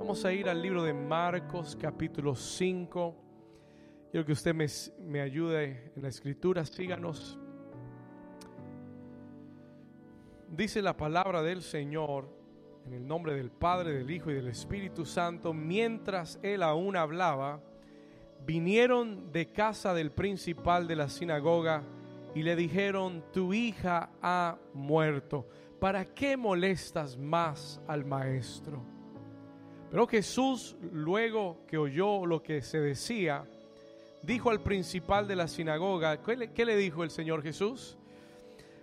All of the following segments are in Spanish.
Vamos a ir al libro de Marcos capítulo 5. Quiero que usted me, me ayude en la escritura, síganos. Dice la palabra del Señor en el nombre del Padre, del Hijo y del Espíritu Santo, mientras él aún hablaba, vinieron de casa del principal de la sinagoga y le dijeron, tu hija ha muerto, ¿para qué molestas más al maestro? Pero Jesús, luego que oyó lo que se decía, dijo al principal de la sinagoga, ¿qué le, dijo el Señor Jesús?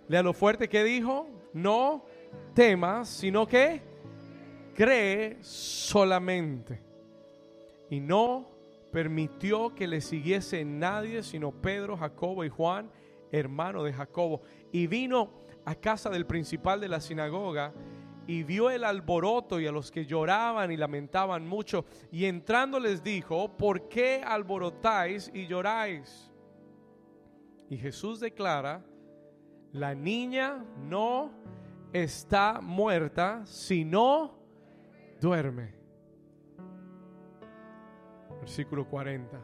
Lea lo fuerte que dijo, no temas, sino que cree solamente. Y no permitió que le siguiese nadie, sino Pedro, Jacobo y Juan, hermano de Jacobo. Y vino a casa del principal de la sinagoga y vio el alboroto y a los que lloraban y lamentaban mucho. Y entrando les dijo, ¿por qué alborotáis y lloráis? Y Jesús declara, la niña no está muerta, sino duerme. Versículo 40.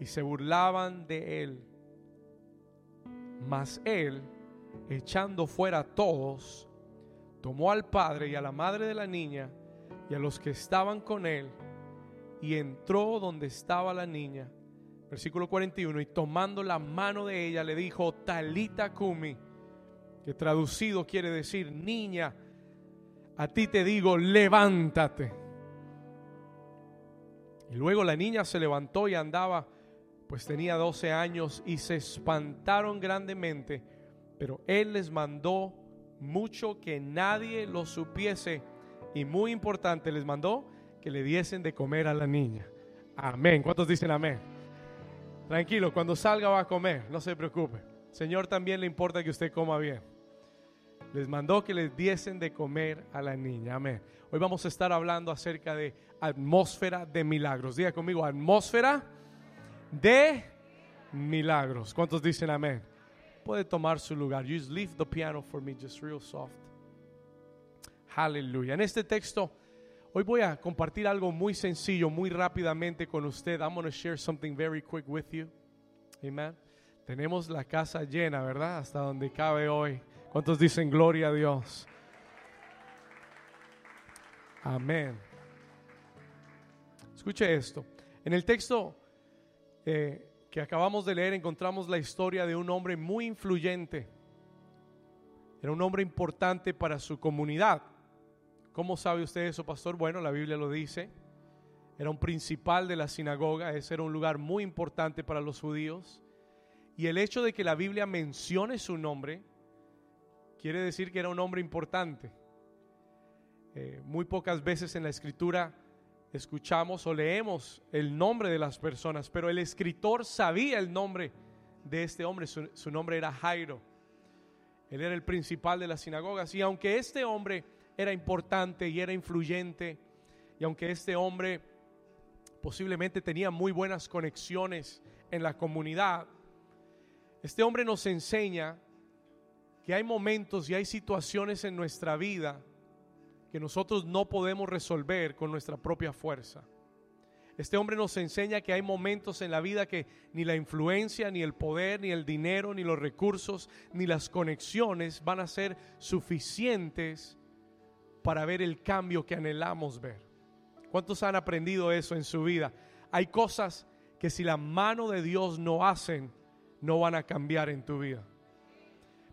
Y se burlaban de él. Mas él, echando fuera a todos, tomó al padre y a la madre de la niña y a los que estaban con él y entró donde estaba la niña. Versículo 41, y tomando la mano de ella le dijo, Talita Kumi, que traducido quiere decir, niña, a ti te digo, levántate. Y luego la niña se levantó y andaba, pues tenía 12 años, y se espantaron grandemente, pero él les mandó mucho que nadie lo supiese. Y muy importante, les mandó que le diesen de comer a la niña. Amén. ¿Cuántos dicen amén? Tranquilo, cuando salga va a comer, no se preocupe. Señor también le importa que usted coma bien. Les mandó que les diesen de comer a la niña. Amén. Hoy vamos a estar hablando acerca de atmósfera de milagros. Diga conmigo, atmósfera de milagros. ¿Cuántos dicen amén? Puede tomar su lugar. Just leave the piano for me, just real soft. Aleluya. En este texto, hoy voy a compartir algo muy sencillo, muy rápidamente con usted. I'm going to share something very quick with you. Amen. Tenemos la casa llena, ¿verdad? Hasta donde cabe hoy. ¿Cuántos dicen gloria a Dios? Amén. Escuche esto. En el texto eh, que acabamos de leer encontramos la historia de un hombre muy influyente. Era un hombre importante para su comunidad. ¿Cómo sabe usted eso, pastor? Bueno, la Biblia lo dice. Era un principal de la sinagoga, ese era un lugar muy importante para los judíos. Y el hecho de que la Biblia mencione su nombre quiere decir que era un hombre importante. Eh, muy pocas veces en la escritura escuchamos o leemos el nombre de las personas, pero el escritor sabía el nombre de este hombre, su, nombre era Jairo. Él era el principal de las sinagogas y aunque este hombre era importante y era influyente, y aunque este hombre posiblemente tenía muy buenas conexiones en la comunidad, este hombre nos enseña que hay momentos y hay situaciones en nuestra vida que nosotros no podemos resolver con nuestra propia fuerza. Este hombre nos enseña que hay momentos en la vida que ni la influencia, ni el poder, ni el dinero, ni los recursos, ni las conexiones van a ser suficientes para ver el cambio que anhelamos ver. ¿Cuántos han aprendido eso en su vida? Hay cosas que si la mano de Dios no hacen, no van a cambiar en tu vida.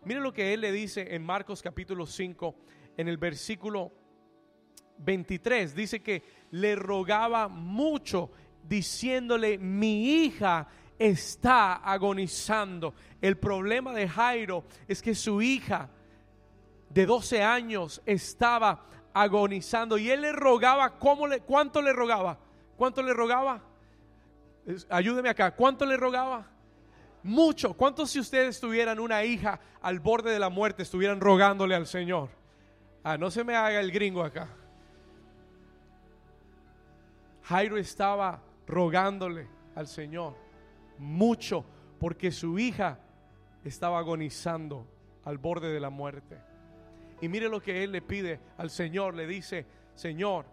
Mire lo que él le dice en Marcos capítulo 5, en el versículo 23 dice que le rogaba mucho diciéndole, mi hija está agonizando. El problema de Jairo es que su hija de 12 años estaba agonizando y él le rogaba, ¿cómo le, ¿cuánto le rogaba? ¿Cuánto le rogaba? Ayúdeme acá, ¿cuánto le rogaba? Mucho. ¿Cuántos si ustedes tuvieran una hija al borde de la muerte estuvieran rogándole al Señor? Ah, no se me haga el gringo acá. Jairo estaba rogándole al Señor mucho porque su hija estaba agonizando al borde de la muerte. Y mire lo que él le pide al Señor, le dice, Señor,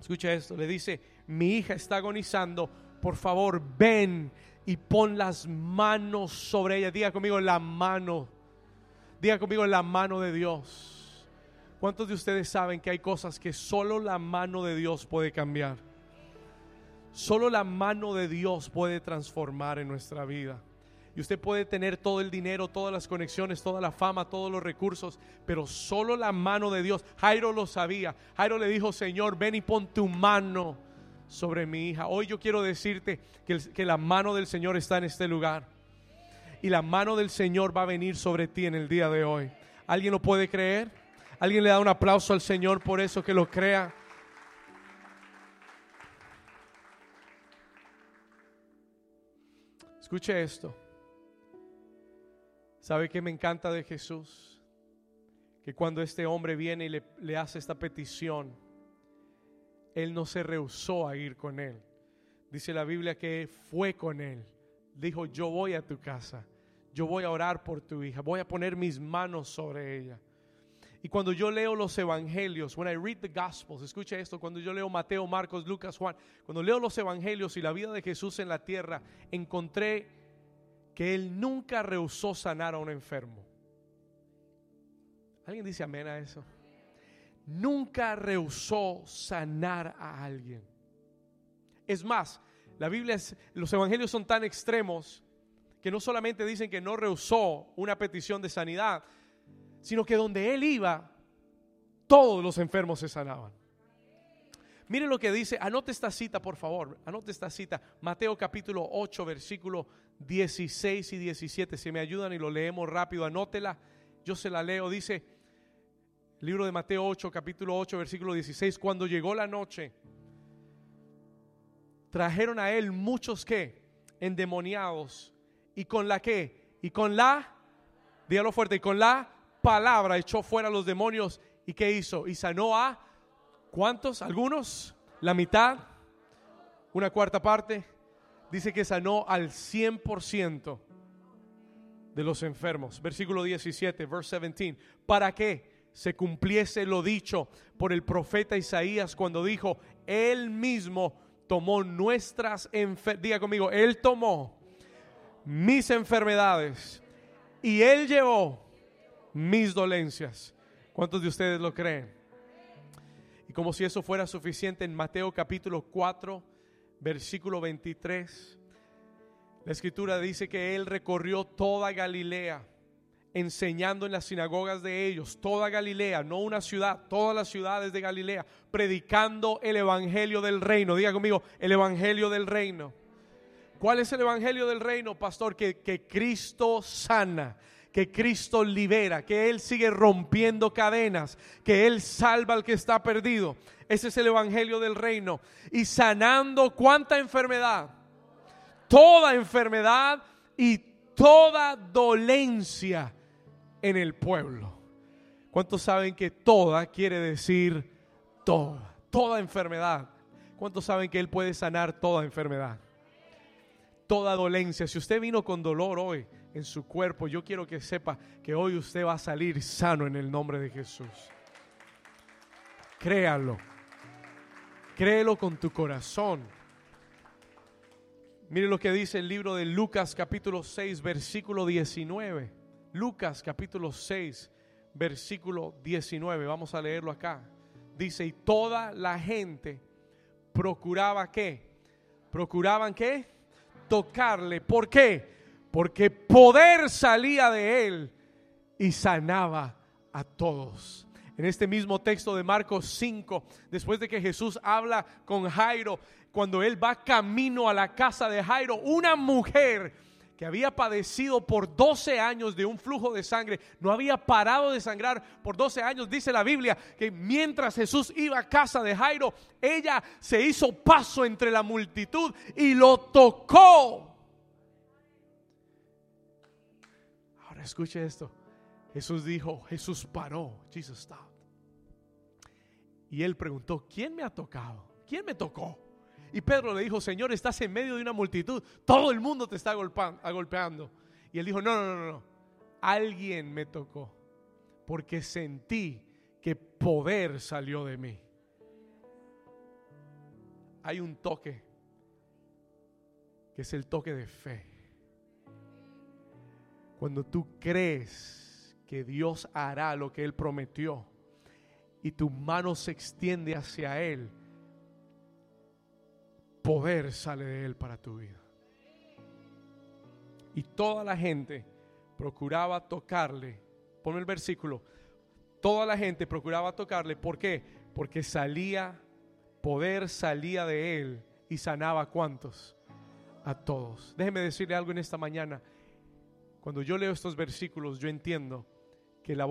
Escucha esto, le dice, mi hija está agonizando, por favor ven y pon las manos sobre ella. Diga conmigo la mano. Diga conmigo la mano de Dios. ¿Cuántos de ustedes saben que hay cosas que solo la mano de Dios puede cambiar? Solo la mano de Dios puede transformar en nuestra vida. Y usted puede tener todo el dinero, todas las conexiones, toda la fama, todos los recursos, pero solo la mano de Dios. Jairo lo sabía. Jairo le dijo, Señor, ven y pon tu mano sobre mi hija. Hoy yo quiero decirte que, que la mano del Señor está en este lugar. Y la mano del Señor va a venir sobre ti en el día de hoy. ¿Alguien lo puede creer? ¿Alguien le da un aplauso al Señor por eso que lo crea? Escuche esto. ¿Sabe qué me encanta de Jesús? Que cuando este hombre viene y le, le, hace esta petición, él no se rehusó a ir con él. Dice la Biblia que fue con él. Dijo, yo voy a tu casa, yo voy a orar por tu hija, voy a poner mis manos sobre ella. Y cuando yo leo los evangelios, when I read the gospels, escucha esto, cuando yo leo Mateo, Marcos, Lucas, Juan, cuando leo los evangelios y la vida de Jesús en la tierra, encontré que él nunca rehusó sanar a un enfermo. ¿Alguien dice amén a eso? Nunca rehusó sanar a alguien. Es más, la Biblia, los evangelios son tan extremos que no solamente dicen que no rehusó una petición de sanidad, sino que donde él iba, todos los enfermos se sanaban. Mire lo que dice, anote esta cita por favor, anote esta cita, Mateo capítulo 8, versículo 16 y 17, si me ayudan y lo leemos rápido, anótela, yo se la leo, dice, libro de Mateo 8, capítulo 8, versículo 16, cuando llegó la noche, trajeron a él muchos que, endemoniados, y con la que, y con la, dígalo fuerte, y con la palabra echó fuera los demonios. ¿Y qué hizo? Y sanó a ¿cuántos? ¿Algunos? ¿La mitad? ¿Una cuarta parte? Dice que sanó al 100% de los enfermos. Versículo 17, verse 17. ¿Para qué? Se cumpliese lo dicho por el profeta Isaías cuando dijo, Él mismo tomó nuestras enfermedades. Diga conmigo, Él tomó mis enfermedades y Él llevó mis dolencias. ¿Cuántos de ustedes lo creen? Y como si eso fuera suficiente, en Mateo capítulo 4, versículo 23, la escritura dice que Él recorrió toda Galilea, enseñando en las sinagogas de ellos, toda Galilea, no una ciudad, todas las ciudades de Galilea, predicando el Evangelio del reino. Diga conmigo, el Evangelio del reino. ¿Cuál es el Evangelio del reino, pastor? Que, que Cristo sana que Cristo libera, que Él sigue rompiendo cadenas, que Él salva al que está perdido. Ese es el Evangelio del Reino. Y sanando cuánta enfermedad, toda enfermedad y toda dolencia en el pueblo. ¿Cuántos saben que toda quiere decir toda? Toda enfermedad. ¿Cuántos saben que Él puede sanar toda enfermedad? Toda dolencia. Si usted vino con dolor hoy, en su cuerpo, yo quiero que sepa que hoy usted va a salir sano en el nombre de Jesús. Créalo. Créelo con tu corazón. Mire lo que dice el libro de Lucas capítulo 6, versículo 19. Lucas capítulo 6, versículo 19. Vamos a leerlo acá. Dice, y toda la gente procuraba qué? Procuraban qué? Tocarle. ¿Por qué? Porque poder salía de él y sanaba a todos. En este mismo texto de Marcos 5, después de que Jesús habla con Jairo, cuando él va camino a la casa de Jairo, una mujer que había padecido por 12 años de un flujo de sangre, no había parado de sangrar por 12 años, dice la Biblia, que mientras Jesús iba a casa de Jairo, ella se hizo paso entre la multitud y lo tocó escuche esto. Jesús dijo, Jesús paró, Jesus stopped. Y él preguntó, ¿quién me ha tocado? ¿Quién me tocó? Y Pedro le dijo, Señor, estás en medio de una multitud, todo el mundo te está golpeando. Y él dijo, no, no, no, no, alguien me tocó, porque sentí que poder salió de mí. hay un toque, que es el toque de fe. Cuando tú crees que Dios hará lo que Él prometió y tu mano se extiende hacia Él, poder sale de Él para tu vida. Y toda la gente procuraba tocarle. Ponme el versículo. Toda la gente procuraba tocarle. ¿Por qué? Porque salía, poder salía de Él y sanaba a cuantos? A todos. Déjeme decirle algo en esta mañana. Cuando yo leo estos versículos, yo entiendo que la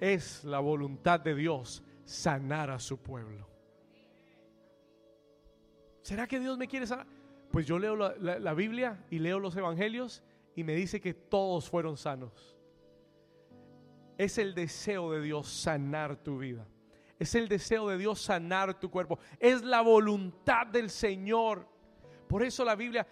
es la voluntad de Dios sanar a su pueblo. ¿Será que Dios me quiere sanar? Pues yo leo la, Biblia y leo los evangelios y me dice que todos fueron sanos. Es el deseo de Dios sanar tu vida. Es el deseo de Dios sanar tu cuerpo. Es la voluntad del Señor. Por eso la Biblia,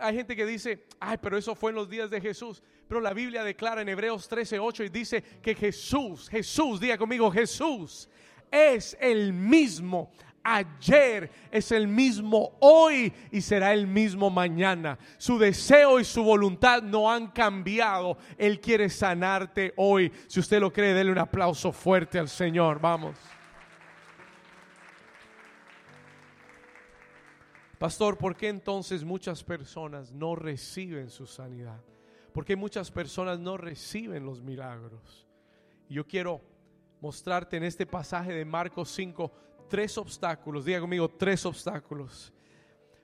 hay gente que dice, ay, pero eso fue en los días de Jesús. Pero la Biblia declara en Hebreos 13, 8 y dice que Jesús, Jesús, diga conmigo, Jesús es el mismo ayer, es el mismo hoy y será el mismo mañana. Su deseo y su voluntad no han cambiado. Él quiere sanarte hoy. Si usted lo cree, déle un aplauso fuerte al Señor. Vamos. Pastor, ¿por qué entonces muchas personas no reciben su sanidad? ¿Por qué muchas personas no reciben los milagros? Yo quiero mostrarte en este pasaje de Marcos 5 tres obstáculos, diga conmigo, tres obstáculos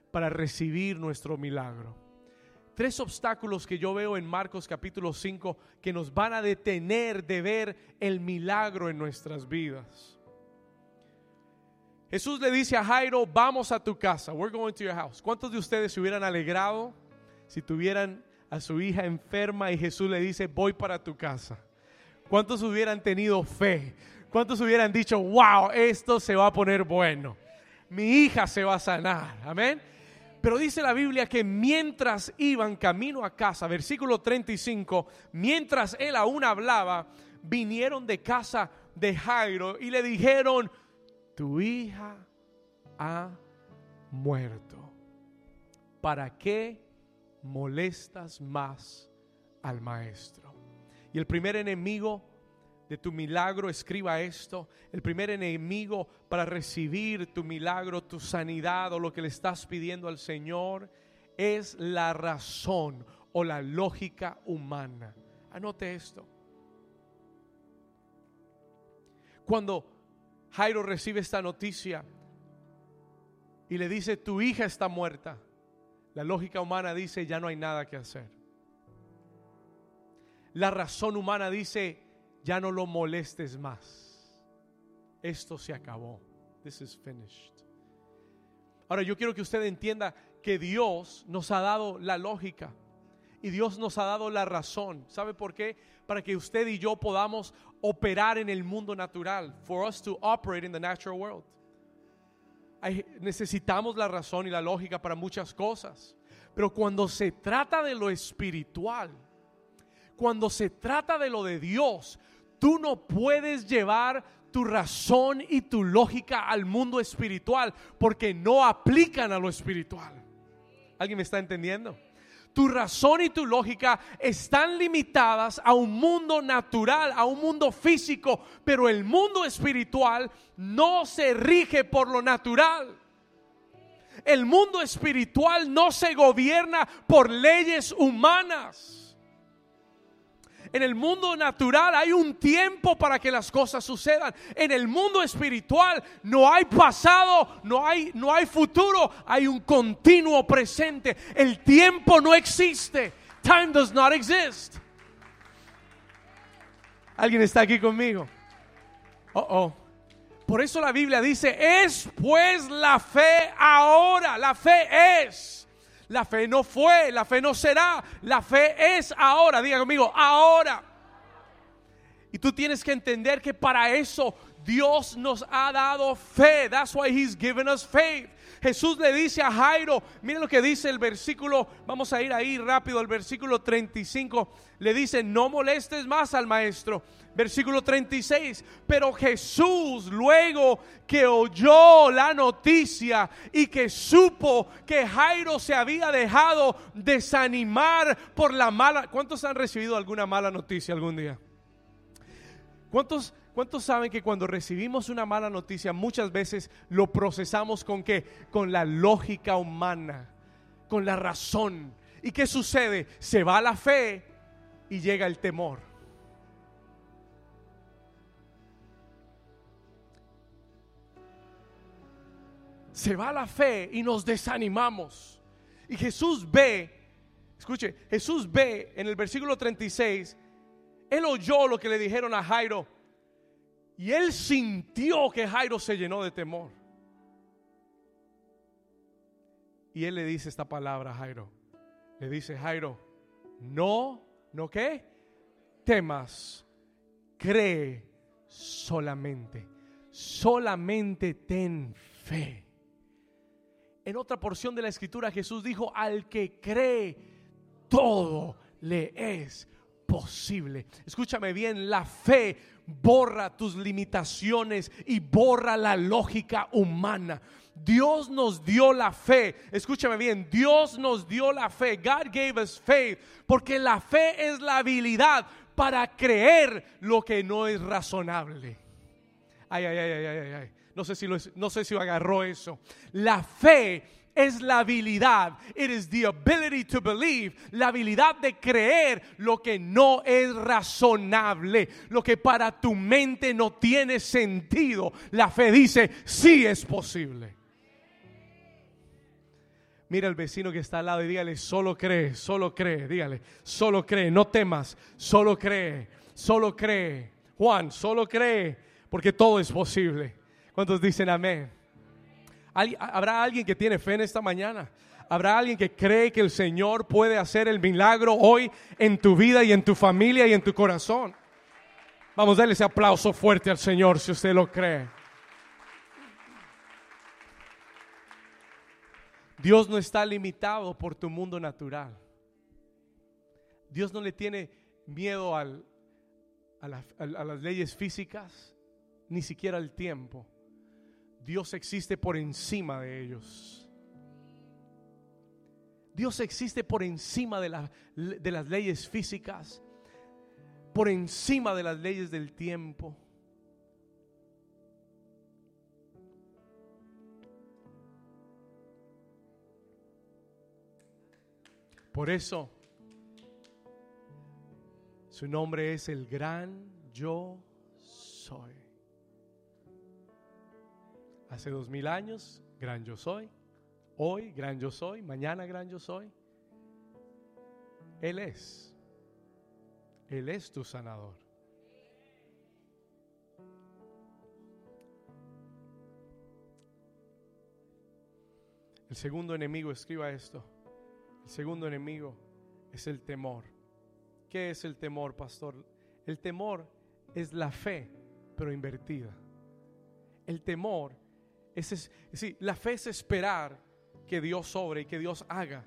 para recibir nuestro milagro. Tres obstáculos que yo veo en Marcos capítulo 5 que nos van a detener de ver el milagro en nuestras vidas. Jesús le dice a Jairo, vamos a tu casa, we're going to your house. ¿Cuántos de ustedes se hubieran alegrado si tuvieran a su hija enferma y Jesús le dice, voy para tu casa? ¿Cuántos hubieran tenido fe? ¿Cuántos hubieran dicho, wow, esto se va a poner bueno? Mi hija se va a sanar. Amén. Pero dice la Biblia que mientras iban camino a casa, versículo 35, mientras él aún hablaba, vinieron de casa de Jairo y le dijeron, tu hija ha muerto. ¿Para qué molestas más al maestro? Y el primer enemigo de tu milagro, escriba esto, el primer enemigo para recibir tu milagro, tu sanidad o lo que le estás pidiendo al Señor es la razón o la lógica humana. Anote esto. Cuando Jairo recibe esta noticia y le dice, tu hija está muerta, la lógica humana dice, ya no hay nada que hacer. La razón humana dice, ya no lo molestes más. Esto se acabó. This is finished. Ahora yo quiero que usted entienda que Dios nos ha dado la lógica y Dios nos ha dado la razón. ¿Sabe por qué? Para que usted y yo podamos operar en el mundo natural. For us to operate in the natural world. necesitamos la razón y la lógica para muchas cosas. Pero cuando se trata de lo espiritual, cuando se trata de lo de Dios, tú no puedes llevar tu razón y tu lógica al mundo espiritual porque no aplican a lo espiritual. ¿Alguien me está entendiendo? Tu razón y tu lógica están limitadas a un mundo natural, a un mundo físico, pero el mundo espiritual no se rige por lo natural. El mundo espiritual no se gobierna por leyes humanas. En el mundo natural hay un tiempo para que las cosas sucedan. En el mundo espiritual no hay pasado, no hay, no hay futuro, hay un continuo presente. El tiempo no existe. Time does not exist. ¿Alguien está aquí conmigo? Oh, oh. Por eso la Biblia dice, es pues la fe ahora, la fe es. La fe no fue, la fe no será, la fe es ahora. Diga conmigo, ahora. Y tú tienes que entender que para eso Dios nos ha dado fe. That's why He's given us faith. Jesús le dice a Jairo, miren lo que dice el versículo, vamos a ir ahí rápido, el versículo 35, le dice, no molestes más al maestro. Versículo 36, pero Jesús luego que oyó la noticia y que supo que Jairo se había dejado desanimar por la mala, ¿cuántos han recibido alguna mala noticia algún día? ¿Cuántos ¿Cuántos saben que cuando recibimos una mala noticia muchas veces lo procesamos con qué? Con la lógica humana, con la razón. ¿Y qué sucede? Se va la fe y llega el temor. Se va la fe y nos desanimamos. Y Jesús ve, escuche, Jesús ve en el versículo 36, él oyó lo que le dijeron a Jairo y él sintió que Jairo se llenó de temor. Y él le dice esta palabra a Jairo. Le dice, Jairo, no, no qué, temas, cree solamente, solamente ten fe. En otra porción de la escritura Jesús dijo, al que cree, todo le es Escúchame bien, la fe borra tus limitaciones y borra la lógica humana. Dios nos dio la fe. Escúchame bien, Dios nos dio la fe. God gave us faith. Porque la fe es la habilidad para creer lo que no es razonable. Ay, ay, ay, ay, ay, ay. No sé si lo, no sé si agarró eso. La fe es la habilidad, it is the ability to believe, la habilidad de creer lo que no es razonable, lo que para tu mente no tiene sentido. La fe dice, sí es posible. Mira al vecino que está al lado y dígale, solo cree, solo cree, dígale, solo cree, no temas, solo cree, solo cree. Juan, solo cree, porque todo es posible. ¿Cuántos dicen amén? ¿Habrá alguien que tiene fe en esta mañana? ¿Habrá alguien que cree que el Señor puede hacer el milagro hoy en tu vida y en tu familia y en tu corazón? Vamos a darle ese aplauso fuerte al Señor si usted lo cree. Dios no está limitado por tu mundo natural. Dios no le tiene miedo a, a las leyes físicas, ni siquiera al tiempo. Dios existe por encima de ellos. Dios existe por encima de, de, las leyes físicas, por encima de las leyes del tiempo. Por eso, su nombre es el gran yo soy. Hace dos mil años, gran yo soy. Hoy, gran yo soy. Mañana, gran yo soy. Él es. Él es tu sanador. El segundo enemigo, escriba esto. El segundo enemigo es el temor. ¿Qué es el temor, pastor? El temor es la fe, pero invertida. El temor es, la fe es esperar que Dios sobre y que Dios haga,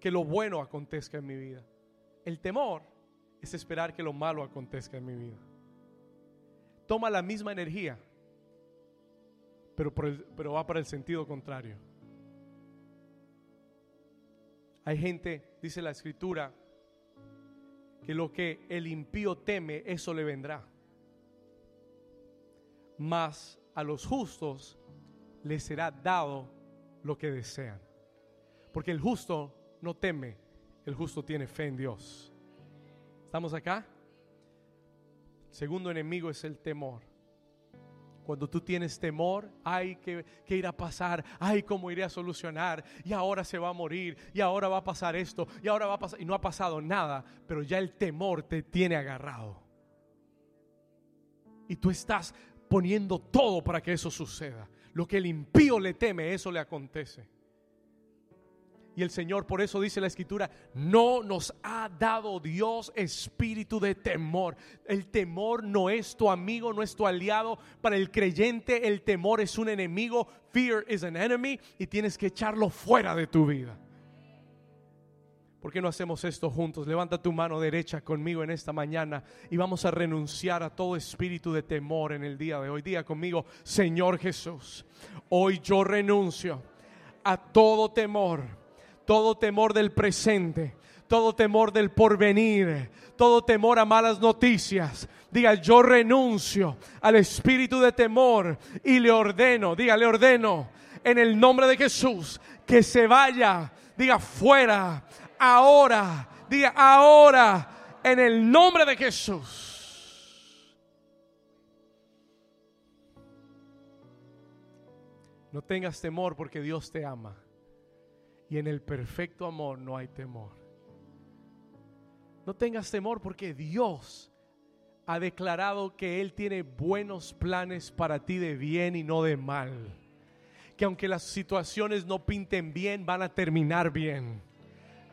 que lo bueno acontezca en mi vida. El temor es esperar que lo malo acontezca en mi vida. Toma la misma energía, pero, pero va para el sentido contrario. Hay gente, dice la escritura, que lo que el impío teme, eso le vendrá. Mas a los justos les será dado lo que desean. Porque el justo no teme, el justo tiene fe en Dios. ¿Estamos acá? segundo enemigo es el temor. Cuando tú tienes temor, hay que, que ir a pasar, ay, cómo iré a solucionar, y ahora se va a morir, y ahora va a pasar esto, y ahora va a pasar, y no ha pasado nada, pero ya el temor te tiene agarrado. Y tú estás poniendo todo para que eso suceda. Lo que el impío le teme, eso le acontece. Y el Señor, por eso dice la Escritura, no nos ha dado Dios espíritu de temor. El temor no es tu amigo, no es tu aliado. Para el creyente el temor es un enemigo. Fear is an enemy y tienes que echarlo fuera de tu vida. ¿Por qué no hacemos esto juntos? Levanta tu mano derecha conmigo en esta mañana y vamos a renunciar a todo espíritu de temor en el día de hoy. Día conmigo, Señor Jesús, hoy yo renuncio a todo temor todo temor del presente, todo temor del porvenir, todo temor a malas noticias. Diga, yo renuncio al espíritu de temor y le ordeno, diga, le ordeno en el nombre de Jesús que se vaya, diga, fuera, ahora, diga, ahora, en el nombre de Jesús. No tengas temor porque Dios te ama. Y en el perfecto amor no hay temor. No tengas temor porque Dios ha declarado que Él tiene buenos planes para ti de bien y no de mal. Que aunque las situaciones no pinten bien, van a terminar bien.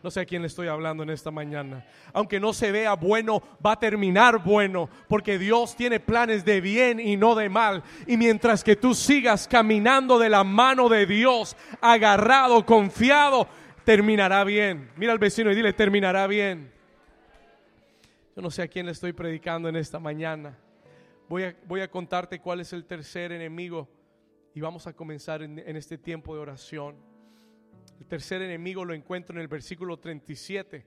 No sé a quién le estoy hablando en esta mañana. Aunque no se vea bueno, va a terminar bueno, porque Dios tiene planes de bien y no de mal. Y mientras que tú sigas caminando de la mano de Dios, agarrado, confiado, terminará bien. Mira al vecino y dile, terminará bien. Yo no sé a quién le estoy predicando en esta mañana. Voy a, voy a contarte cuál es el tercer enemigo y vamos a comenzar en este tiempo de oración. El tercer enemigo lo encuentro en el versículo 37.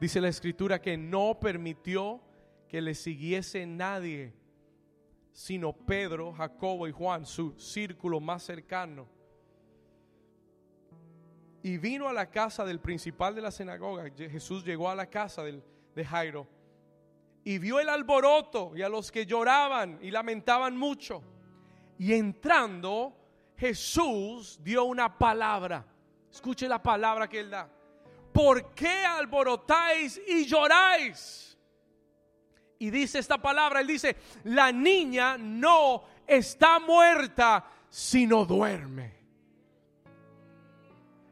Dice la escritura que no permitió que le siguiese nadie, sino Pedro, Jacobo y Juan, su círculo más cercano. Y vino a la casa del principal de la sinagoga. Jesús llegó a la casa de Jairo y vio el alboroto y a los que lloraban y lamentaban mucho. Y entrando, Jesús dio una palabra. Escuche la palabra que él da. ¿Por qué alborotáis y lloráis? Y dice esta palabra, él dice, la niña no está muerta, sino duerme.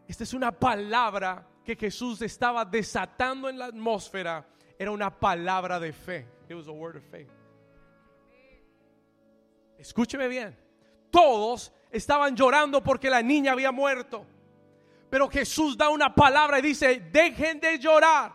Esta es una palabra que Jesús estaba desatando en la atmósfera. Era una palabra de fe. It was a word of. Escúcheme bien. Todos estaban llorando porque la niña había muerto. Pero Jesús da una palabra y dice, dejen de llorar.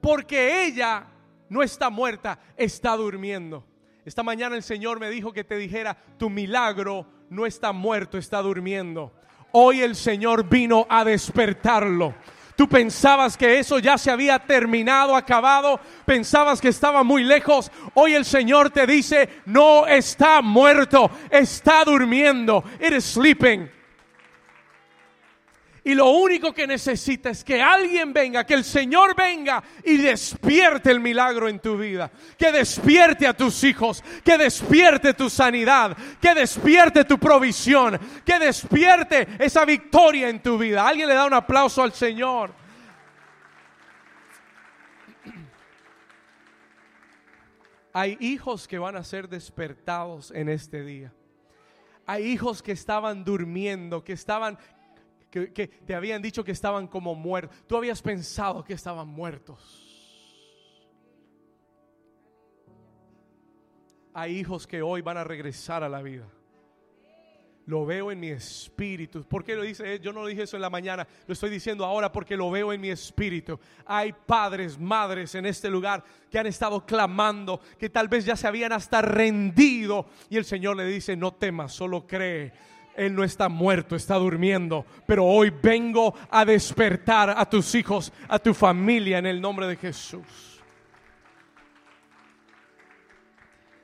Porque ella no está muerta, está durmiendo. Esta mañana el Señor me dijo que te dijera, tu milagro no está muerto, está durmiendo. Hoy el Señor vino a despertarlo. Tú pensabas que eso ya se había terminado, acabado, pensabas que estaba muy lejos. Hoy el Señor te dice, no está muerto, está durmiendo. It is sleeping. Y lo único que necesita es que alguien venga, que el Señor venga y despierte el milagro en tu vida. Que despierte a tus hijos, que despierte tu sanidad, que despierte tu provisión, que despierte esa victoria en tu vida. Alguien le da un aplauso al Señor. Hay hijos que van a ser despertados en este día. Hay hijos que estaban durmiendo, que estaban que, te habían dicho que estaban como muertos. Tú habías pensado que estaban muertos. Hay hijos que hoy van a regresar a la vida. Lo veo en mi espíritu. ¿Por qué lo dice? Yo no lo dije eso en la mañana. Lo estoy diciendo ahora porque lo veo en mi espíritu. Hay padres, madres en este lugar que han estado clamando, que tal vez ya se habían hasta rendido. Y el Señor le dice, no temas, solo cree él no está muerto, está durmiendo. Pero hoy vengo a despertar a tus hijos, a tu familia en el nombre de Jesús.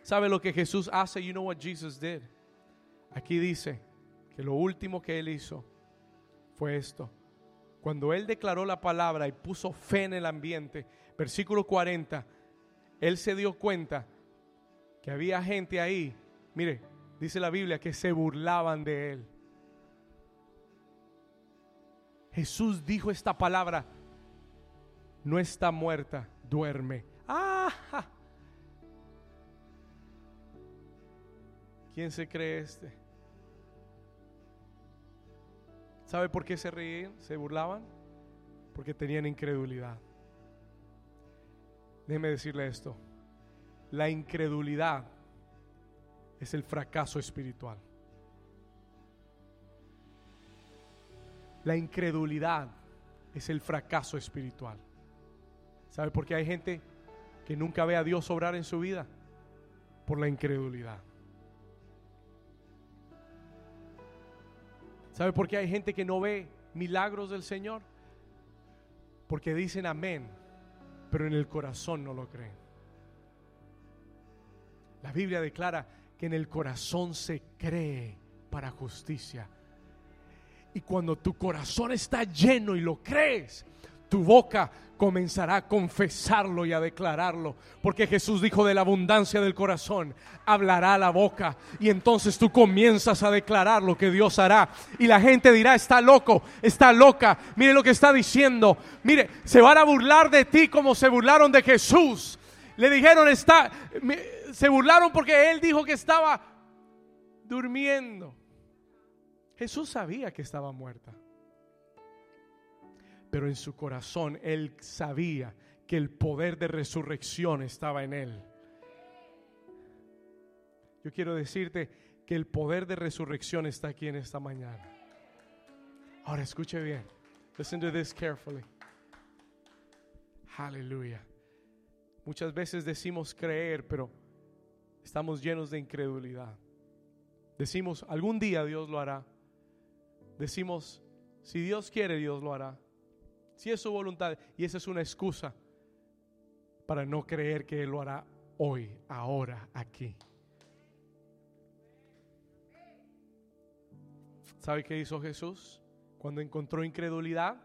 ¿Sabe lo que Jesús hace? You know what Jesus did. Aquí dice que lo último que él hizo fue esto. Cuando él declaró la palabra y puso fe en el ambiente, versículo 40, él se dio cuenta que había gente ahí. Mire, dice la Biblia, que se burlaban de él. Jesús dijo esta palabra, no está muerta, duerme. ¡Ah! ¿Quién se cree este? ¿Sabe por qué se reían? ¿Se burlaban? Porque tenían incredulidad. Déjeme decirle esto. La incredulidad es el fracaso espiritual. La incredulidad es el fracaso espiritual. ¿Sabe por qué hay gente que nunca ve a Dios obrar en su vida? Por la incredulidad. ¿Sabe por qué hay gente que no ve milagros del Señor? Porque dicen amén, pero en el corazón no lo creen. La Biblia declara que en el corazón se cree para justicia. Y cuando tu corazón está lleno y lo crees, tu boca comenzará a confesarlo y a declararlo. Porque Jesús dijo de la abundancia del corazón, hablará la boca. Y entonces tú comienzas a declarar lo que Dios hará. Y la gente dirá, está loco, está loca. Mire lo que está diciendo. Mire, se van a burlar de ti como se burlaron de Jesús. Le dijeron, está, se burlaron porque él dijo que estaba durmiendo. Jesús sabía que estaba muerta. Pero en su corazón él sabía que el poder de resurrección estaba en él. Yo quiero decirte que el poder de resurrección está aquí en esta mañana. Ahora escuche bien. Listen to this carefully. Aleluya. Muchas veces decimos creer, pero estamos llenos de incredulidad. Decimos, algún día Dios lo hará. Decimos, si Dios quiere, Dios lo hará. Si es su voluntad. Y esa es una excusa para no creer que Él lo hará hoy, ahora, aquí. ¿Sabe qué hizo Jesús cuando encontró incredulidad?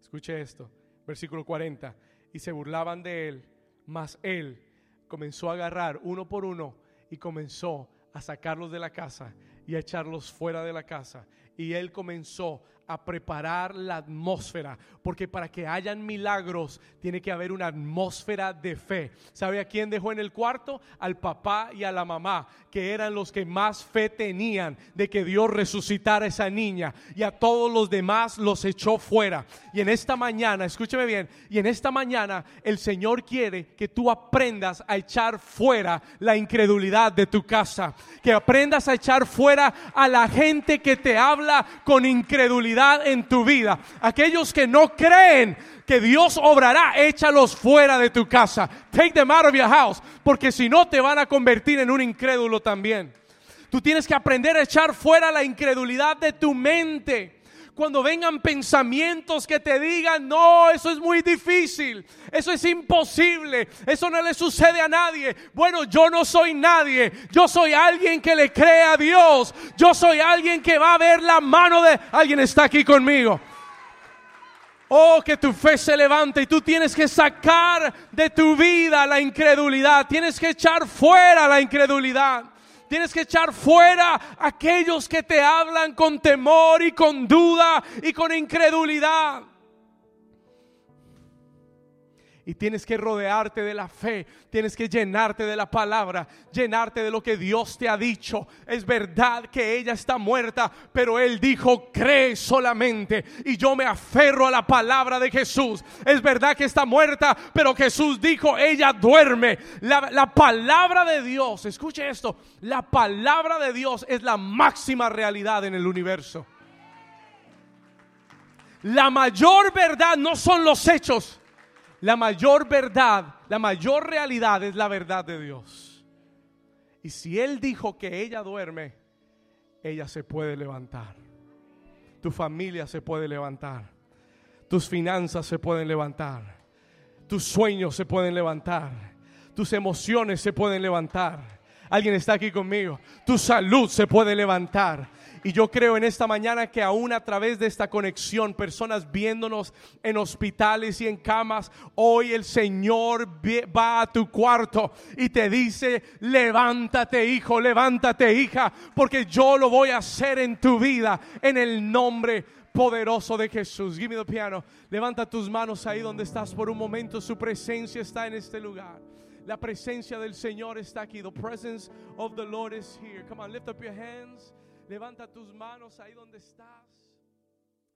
Escuche esto, versículo 40. Y se burlaban de Él, mas Él comenzó a agarrar uno por uno y comenzó a sacarlos de la casa y a echarlos fuera de la casa. Y Él comenzó a preparar la atmósfera, porque para que hayan milagros tiene que haber una atmósfera de fe. ¿Sabe a quién dejó en el cuarto? Al papá y a la mamá, que eran los que más fe tenían de que Dios resucitara a esa niña, y a todos los demás los echó fuera. Y en esta mañana, escúcheme bien, y en esta mañana el Señor quiere que tú aprendas a echar fuera la incredulidad de tu casa, que aprendas a echar fuera a la gente que te habla con incredulidad en tu vida. Aquellos que no creen que Dios obrará, échalos fuera de tu casa. Take them out of your house, porque si no te van a convertir en un incrédulo también. Tú tienes que aprender a echar fuera la incredulidad de tu mente cuando vengan pensamientos que te digan, no, eso es muy difícil, eso es imposible, eso no le sucede a nadie. Bueno, yo no soy nadie, yo soy alguien que le cree a Dios, yo soy alguien que va a ver la mano de alguien está aquí conmigo. Oh, que tu fe se levante y tú tienes que sacar de tu vida la incredulidad, tienes que echar fuera la incredulidad. Tienes que echar fuera aquellos que te hablan con temor y con duda y con incredulidad. Y tienes que rodearte de la fe, tienes que llenarte de la palabra, llenarte de lo que Dios te ha dicho. Es verdad que ella está muerta, pero Él dijo, cree solamente. Y yo me aferro a la palabra de Jesús. Es verdad que está muerta, pero Jesús dijo, ella duerme. La, la palabra de Dios, escuche esto, la palabra de Dios es la máxima realidad en el universo. La mayor verdad no son los hechos la mayor verdad, la mayor realidad es la verdad de Dios. Y si Él dijo que ella duerme, ella se puede levantar. Tu familia se puede levantar. Tus finanzas se pueden levantar. Tus sueños se pueden levantar. Tus emociones se pueden levantar. Alguien está aquí conmigo. Tu salud se puede levantar. Y yo creo en esta mañana que aún a través de esta conexión, personas viéndonos en hospitales y en camas, hoy el Señor va a tu cuarto y te dice, levántate hijo, levántate hija, porque yo lo voy a hacer en tu vida en el nombre poderoso de Jesús. Give me the piano. Levanta tus manos ahí donde estás por un momento. Su presencia está en este lugar. La presencia del Señor está aquí. The presence of the Lord is here. Come on, lift up your hands. Levanta tus manos ahí donde estás.